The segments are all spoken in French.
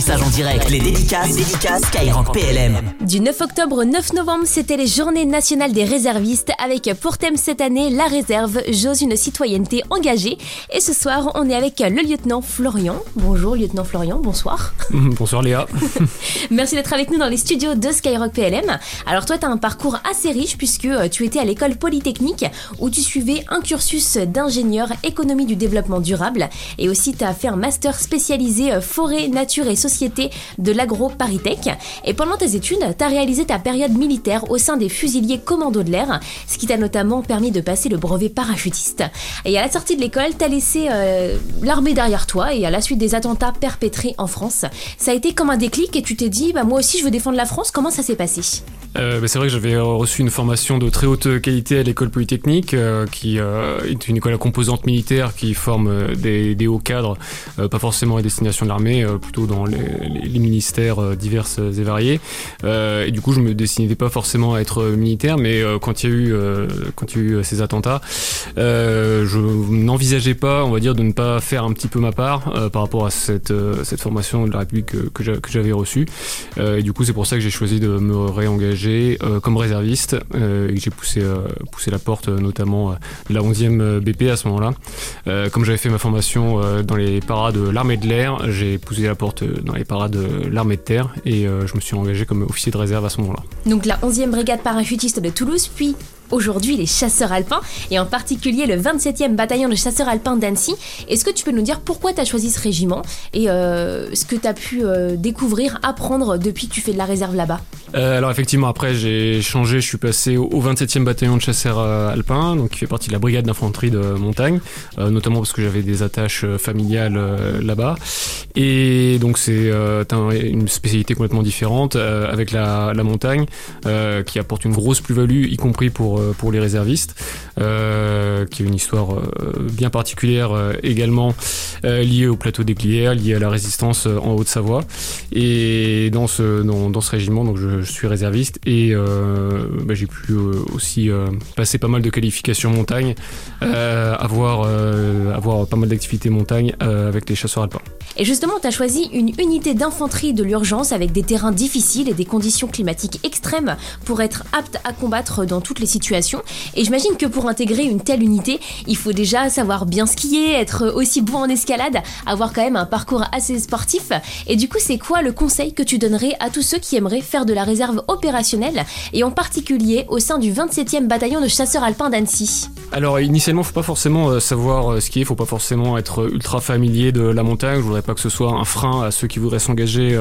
messages en direct, les dédicaces, les dédicaces Skyrock PLM. Du 9 octobre au 9 novembre, c'était les Journées nationales des réservistes avec pour thème cette année la réserve, j'ose une citoyenneté engagée. Et ce soir, on est avec le lieutenant Florian. Bonjour lieutenant Florian, bonsoir. Bonsoir Léa. Merci d'être avec nous dans les studios de Skyrock PLM. Alors toi, tu as un parcours assez riche puisque euh, tu étais à l'école polytechnique où tu suivais un cursus d'ingénieur économie du développement durable et aussi tu as fait un master spécialisé euh, forêt, nature et société de l'agro-paritech. Et pendant tes études, tu as réalisé ta période militaire au sein des fusiliers commandos de l'air, ce qui t'a notamment permis de passer le brevet parachutiste. Et à la sortie de l'école, tu as laissé euh, l'armée derrière toi et à la suite des attentats perpétrés en France, ça a été comme un déclic et tu t'es dit, bah, moi aussi je veux défendre la France, comment ça s'est passé? Euh, c'est vrai que j'avais reçu une formation de très haute qualité à l'école polytechnique, euh, qui euh, est une école à composante militaire qui forme des, des, hauts cadres, pas forcément à destination de l'armée, plutôt dans les, les, ministères divers et variés. et du coup, je me destinais pas forcément à être militaire, mais quand il y a eu quand il y a eu ces attentats, je n'envisageais pas, on va dire, de ne pas faire un petit peu ma part par rapport à cette cette formation de la République que, que j'avais reçue. et du coup, c'est pour ça que j'ai choisi de me réengager euh, comme réserviste euh, j'ai poussé, euh, poussé la porte notamment de la 11e BP à ce moment-là. comme j'avais fait ma formation dans les paras de l'armée de l'air, j'ai poussé la porte dans les paras de l'armée de terre et je me suis engagé comme officier de réserve à ce moment-là. Donc la 11e brigade parachutiste de Toulouse, puis aujourd'hui les chasseurs alpins, et en particulier le 27e bataillon de chasseurs alpins d'Annecy. Est-ce que tu peux nous dire pourquoi tu as choisi ce régiment et euh, ce que tu as pu euh, découvrir, apprendre depuis que tu fais de la réserve là-bas? Euh, Alors effectivement, après j'ai changé, je suis passé au, 27e bataillon de chasseurs alpins, donc qui fait partie de la brigade d'infanterie de montagne, notamment parce que j'avais des attaches familiales là-bas. Et donc c'est une spécialité complètement différente avec la, la montagne qui apporte une grosse plus-value, y compris pour euh, pour, les réservistes, euh, qui est une histoire euh, bien particulière également liée au plateau des Glières, liée à la résistance en Haute-Savoie. Et dans ce, dans, ce régiment, donc je, suis réserviste et bah, j'ai pu aussi passer pas mal de qualifications montagne, avoir, avoir pas mal d'activités montagne avec les chasseurs alpins. Et justement, tu as choisi une unité d'infanterie de l'urgence avec des terrains difficiles et des conditions climatiques extrêmes pour être apte à combattre dans toutes les situations. Et j'imagine que pour intégrer une telle unité, il faut déjà savoir bien skier, être aussi bon en escalade, avoir quand même un parcours assez sportif. Et du coup, c'est quoi le conseil que tu donnerais à tous ceux qui aimeraient faire de la réserve opérationnelle et en particulier au sein du 27e bataillon de chasseurs alpins d'Annecy? Alors initialement, faut pas forcément euh, savoir euh, skier, faut pas forcément être ultra familier de la montagne. Pas que ce soit un frein à ceux qui voudraient s'engager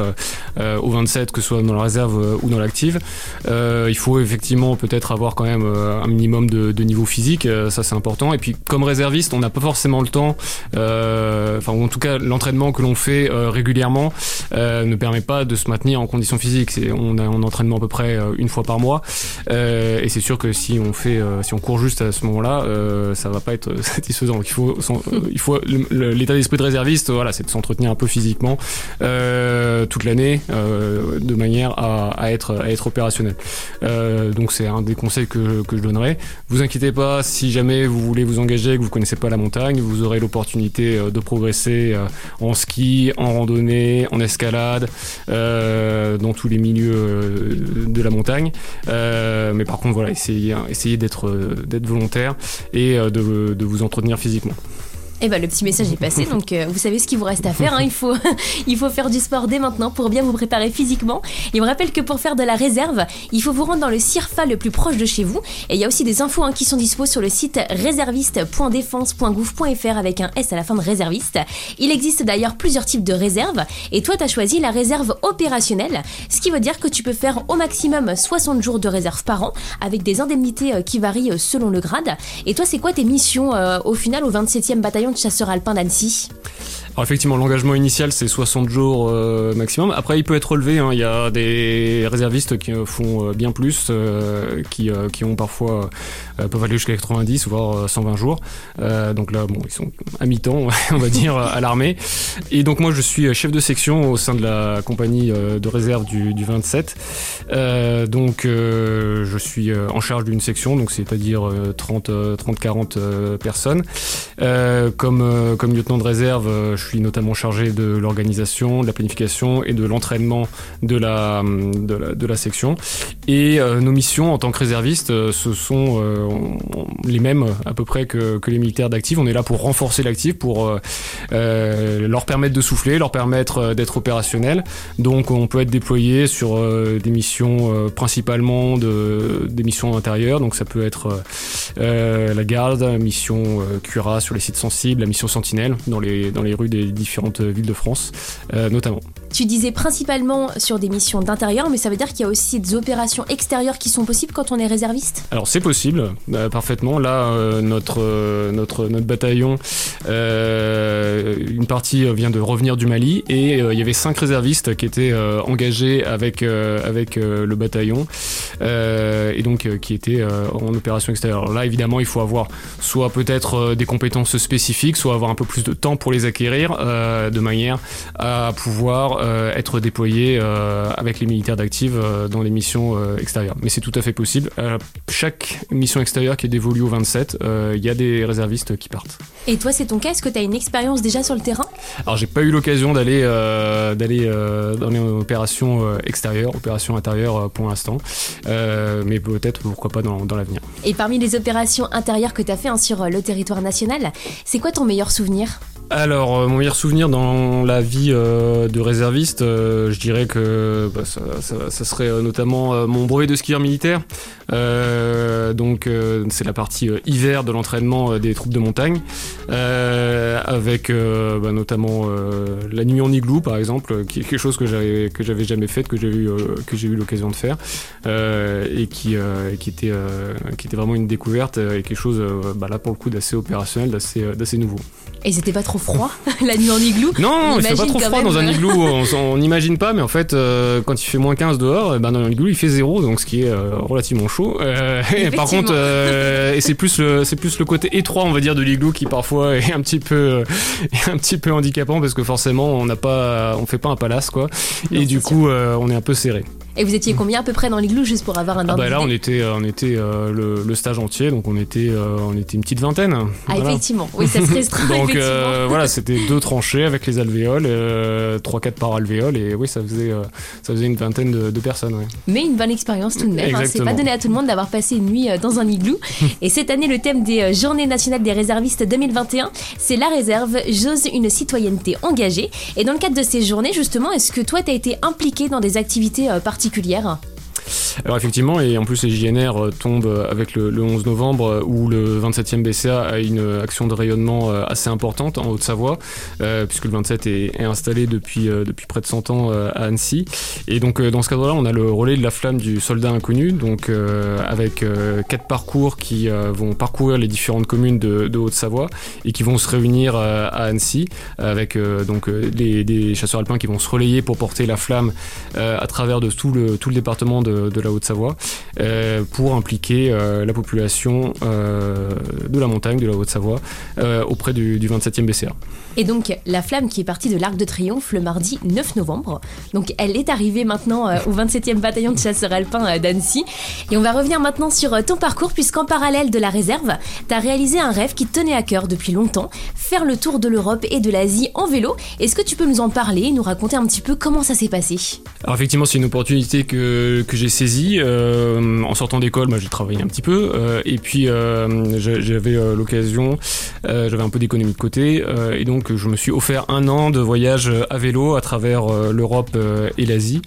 euh, au 27, que ce soit dans la réserve ou dans l'active. il faut effectivement peut-être avoir quand même un minimum de, niveau physique, ça c'est important. Et puis comme réserviste, on n'a pas forcément le temps, enfin ou en tout cas l'entraînement que l'on fait régulièrement ne permet pas de se maintenir en condition physique. On a un entraînement à peu près une fois par mois, et c'est sûr que si on fait, si on court juste à ce moment-là, ça va pas être satisfaisant. faut, il faut l'état d'esprit de réserviste, voilà, c'est de s'entretenir un peu physiquement euh, toute l'année euh, de manière à, être, à être opérationnel. Euh, donc c'est un des conseils que, que je donnerais. Vous inquiétez pas, si jamais vous voulez vous engager, que vous connaissez pas la montagne, vous aurez l'opportunité de progresser en ski, en randonnée, en escalade, dans tous les milieux de la montagne. mais par contre, voilà, essayez, essayez d'être d'être volontaire et de, de vous entretenir physiquement. Eh ben, le petit message est passé, donc euh, vous savez ce qu'il vous reste à faire. Hein. il, faut, il faut faire du sport dès maintenant pour bien vous préparer physiquement. Et on rappelle que pour faire de la réserve, il faut vous rendre dans le CIRFA le plus proche de chez vous. Et il y a aussi des infos hein, qui sont dispo sur le site réserviste.défense.gouv.fr avec un S à la fin de réserviste. Il existe d'ailleurs plusieurs types de réserves. Et toi, tu as choisi la réserve opérationnelle, ce qui veut dire que tu peux faire au maximum 60 jours de réserve par an avec des indemnités euh, qui varient euh, selon le grade. Et toi, c'est quoi tes missions au final au 27e bataillon de chasseurs alpins d'Annecy alors effectivement, l'engagement initial c'est 60 jours euh, maximum. Après, il peut être relevé. Hein. Il y a des réservistes qui font euh, bien plus, euh, qui, qui ont parfois peuvent aller jusqu'à 90 voire 120 jours. donc là, bon, ils sont à mi-temps, on va dire, à l'armée. Et donc moi, je suis chef de section au sein de la compagnie de réserve du, du 27. donc je suis en charge d'une section, donc c'est-à-dire 30, 30, 40 personnes. comme comme lieutenant de réserve, je suis notamment chargé de l'organisation, de la planification et de l'entraînement de la, de la, section. Et nos missions en tant que réservistes, ce sont les mêmes à peu près que, les militaires d'actifs. On est là pour renforcer l'actif, pour leur permettre de souffler, leur permettre d'être opérationnel. Donc on peut être déployé sur des missions principalement de, des missions intérieures. Donc ça peut être la garde, mission Cura sur les sites sensibles, la mission Sentinelle dans les, rues des différentes villes de France, euh, notamment. Tu disais principalement sur des missions d'intérieur, mais ça veut dire qu'il y a aussi des opérations extérieures qui sont possibles quand on est réserviste? Alors c'est possible, euh, parfaitement. Là, euh, notre, notre, notre bataillon, une partie vient de revenir du Mali et il y avait cinq réservistes qui étaient engagés avec, avec le bataillon et donc qui étaient en opération extérieure. Alors là, évidemment, il faut avoir soit peut-être des compétences spécifiques, soit avoir un peu plus de temps pour les acquérir, euh, de manière à pouvoir euh, être déployé euh, avec les militaires d'active dans les missions extérieures. Mais c'est tout à fait possible. chaque mission extérieure qui est dévolue au 27, il y a des réservistes qui partent. Et toi, c'est ton cas Est-ce que tu as une expérience déjà sur le terrain? Alors, j'ai pas eu l'occasion d'aller d'aller dans les opérations extérieures, opérations intérieures pour l'instant, mais peut-être pourquoi pas dans, dans l'avenir. Et parmi les opérations intérieures que tu as fait hein, sur le territoire national, c'est quoi ton meilleur souvenir? Alors, euh, mon meilleur souvenir dans la vie euh, de réserviste, euh, je dirais que bah, ça, serait notamment mon brevet de skieur militaire. donc, c'est la partie hiver de l'entraînement des troupes de montagne, avec bah, notamment la nuit en igloo, par exemple, qui est quelque chose que j'avais jamais fait, que j'ai eu que j'ai eu l'occasion de faire, et qui qui était qui était vraiment une découverte et quelque chose bah, là pour le coup d'assez opérationnel, d'assez d'assez nouveau. Et c'était pas trop froid la nuit en igloo Non, il fait pas trop froid dans un igloo. on n'imagine pas, mais en fait, euh, quand il fait moins 15 dehors, eh ben dans un igloo il fait zéro, donc ce qui est euh, relativement chaud. Euh, et par contre, et c'est plus le c'est plus le côté étroit, on va dire, de l'igloo qui parfois est un petit peu un petit peu handicapant parce que forcément on n'a pas on fait pas un palace quoi, et du coup on est un peu serré. Et vous étiez combien à peu près dans l'igloo juste pour avoir un ah bah Là, on était, on était euh, le, stage entier, donc on était, euh, on était une petite vingtaine. Ah, effectivement, oui, ça se restreint. donc euh, voilà, c'était deux tranchées avec les alvéoles, trois, quatre par alvéole, et oui, ça faisait, ça faisait une vingtaine de, personnes. Mais une bonne expérience tout de même. Hein. C'est pas donné à tout le monde d'avoir passé une nuit dans un igloo. et cette année, le thème des Journées nationales des réservistes 2021, c'est la réserve, j'ose une citoyenneté engagée. Et dans le cadre de ces journées, justement, est-ce que toi, tu as été impliqué dans des activités particulières particulière alors effectivement, et en plus les JNR euh, tombent avec le, 11 novembre euh, où le 27e BCA a une action de rayonnement euh, assez importante en Haute-Savoie, puisque le 27 est, installé depuis, depuis près de 100 ans à Annecy. Et donc dans ce cadre-là, on a le relais de la flamme du soldat inconnu, donc avec quatre parcours qui vont parcourir les différentes communes de, Haute-Savoie et qui vont se réunir à Annecy avec donc les, des chasseurs alpins qui vont se relayer pour porter la flamme à travers de tout le, tout le département de, de la Haute-Savoie euh, pour impliquer euh, la population euh, de la montagne, de la Haute-Savoie, auprès du, 27e BCA. Et donc la flamme qui est partie de l'Arc de Triomphe le mardi 9 novembre, donc elle est arrivée maintenant au 27e bataillon de chasseurs alpins d'Annecy. Et on va revenir maintenant sur ton parcours puisqu'en parallèle de la réserve, tu as réalisé un rêve qui tenait à cœur depuis longtemps, faire le tour de l'Europe et de l'Asie en vélo. Est-ce que tu peux nous en parler, nous raconter un petit peu comment ça s'est passé? Alors effectivement c'est une opportunité que, que j'ai saisie euh, en sortant d'école, moi j'ai travaillé un petit peu. Euh, et puis euh, j'avais l'occasion, j'avais un peu d'économie de côté. et donc je me suis offert un an de voyage à vélo à travers l'Europe et l'Asie.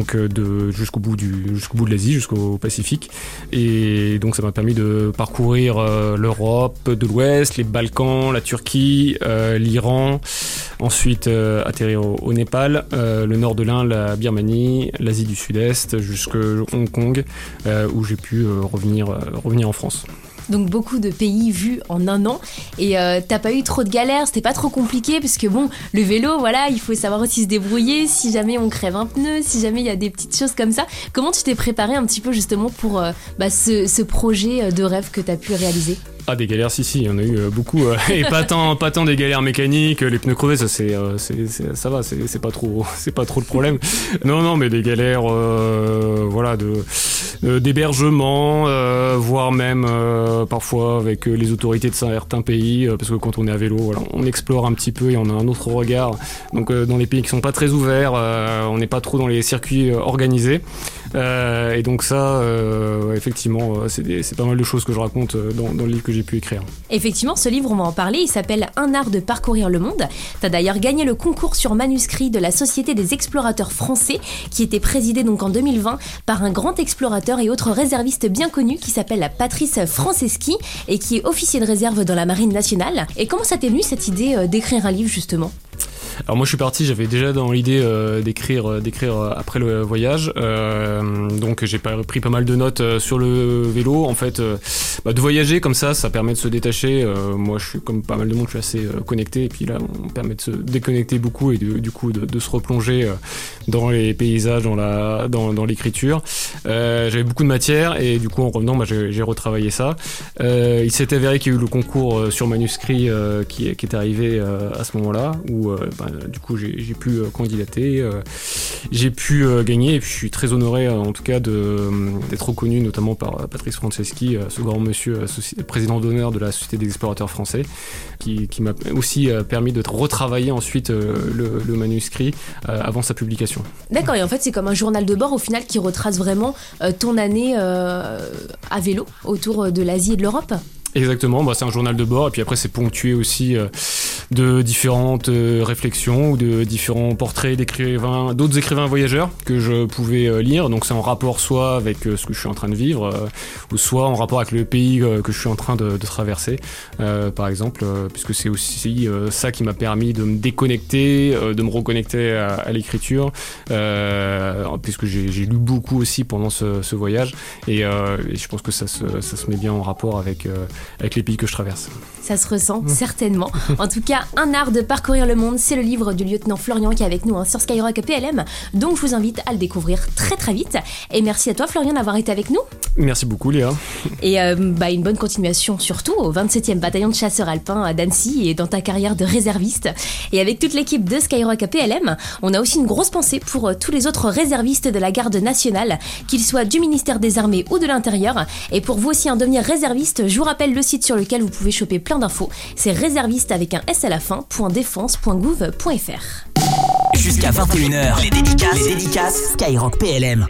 Donc de, jusqu'au bout, de l'Asie, jusqu'au Pacifique. Et donc ça m'a permis de parcourir l'Europe de l'Ouest, les Balkans, la Turquie, l'Iran. Ensuite atterrir au, Népal, le nord de l'Inde, la Birmanie, l'Asie du Sud-Est jusqu'à Hong Kong, euh, où j'ai pu euh, euh, revenir en France donc beaucoup de pays vus en un an. Et t'as pas eu trop de galères, c'était pas trop compliqué parce que bon, le vélo, voilà, il faut savoir aussi se débrouiller si jamais on crève un pneu, si jamais il y a des petites choses comme ça. Comment tu t'es préparé un petit peu justement pour bah, ce, ce, projet de rêve que t'as pu réaliser? Ah des galères si si, il y en a eu euh, beaucoup euh, et pas tant pas tant des galères mécaniques, les pneus crevés ça c'est euh, c'est- ça va, c'est pas trop pas trop le problème. Non non, mais des galères voilà d'hébergement, voire même parfois avec les autorités de certains pays parce que quand on est à vélo, on explore un petit peu et on a un autre regard. Donc dans les pays qui sont pas très ouverts, on n'est pas trop dans les circuits organisés. Euh, et donc ça, euh, effectivement, euh, c'est pas mal de choses que je raconte dans, le livre que j'ai pu écrire. Effectivement, ce livre, on va en parler, il s'appelle Un art de parcourir le monde. T'as d'ailleurs gagné le concours sur manuscrit de la Société des explorateurs français, qui était présidé donc en 2020 par un grand explorateur et autre réserviste bien connu qui s'appelle Patrice Franceschi et qui est officier de réserve dans la Marine nationale. Et comment ça t'est venu cette idée d'écrire un livre justement? Alors moi je suis parti, j'avais déjà dans l'idée euh, d'écrire euh, d'écrire euh, après le voyage, Euh, donc j'ai pris pas mal de notes euh, sur le vélo. En fait, bah, de voyager comme ça, ça permet de se détacher. Euh, moi je suis comme pas mal de monde, je suis assez euh, connecté et puis là on permet de se déconnecter beaucoup et de- du coup de, de se replonger euh, dans les paysages, dans la dans, dans l'écriture. Euh, j'avais beaucoup de matière et du coup en revenant bah, j'ai retravaillé ça. Euh, il s'est avéré qu'il y a eu le concours euh, sur manuscrit qui, qui est arrivé à ce moment-là, où bah, du coup j'ai pu candidater, j'ai pu euh, gagner, et puis je suis très honoré euh, en tout cas euh, d'être reconnu notamment par Patrice Franceschi, ce grand monsieur, président d'honneur de la Société des explorateurs français, qui, qui m'a aussi permis de retravailler ensuite le, le manuscrit avant sa publication. D'accord, et en fait c'est comme un journal de bord au final qui retrace vraiment ton année à vélo autour de l'Asie et de l'Europe? Exactement, bah, c'est un journal de bord et puis après c'est ponctué aussi euh, de différentes euh, réflexions ou de différents portraits d'écrivains, d'autres écrivains voyageurs que je pouvais euh, lire. Donc c'est en rapport soit avec euh, ce que je suis en train de vivre ou soit en rapport avec le pays que je suis en train de, traverser, par exemple, puisque c'est aussi ça qui m'a permis de me déconnecter, de me reconnecter à, l'écriture, puisque j'ai lu beaucoup aussi pendant ce, voyage et, et je pense que ça se, ça se met bien en rapport avec avec les pays que je traverse. Ça se ressent certainement. En tout cas, un art de parcourir le monde, c'est le livre du lieutenant Florian qui est avec nous hein, sur Skyrock PLM. Donc je vous invite à le découvrir très très vite. Et merci à toi Florian d'avoir été avec nous. Merci beaucoup Léa. Et euh, bah, une bonne continuation surtout au 27e bataillon de chasseurs alpins à Dancy et dans ta carrière de réserviste. Et avec toute l'équipe de Skyrock PLM, on a aussi une grosse pensée pour euh, tous les autres réservistes de la garde nationale, qu'ils soient du ministère des Armées ou de l'Intérieur. Et pour vous aussi en devenir réserviste, je vous rappelle le site sur lequel vous pouvez choper plein d'infos. C'est réserviste avec un S à la fin, .défense.gouv.fr. Jusqu'à 21h, les dédicaces, les dédicaces Skyrock PLM.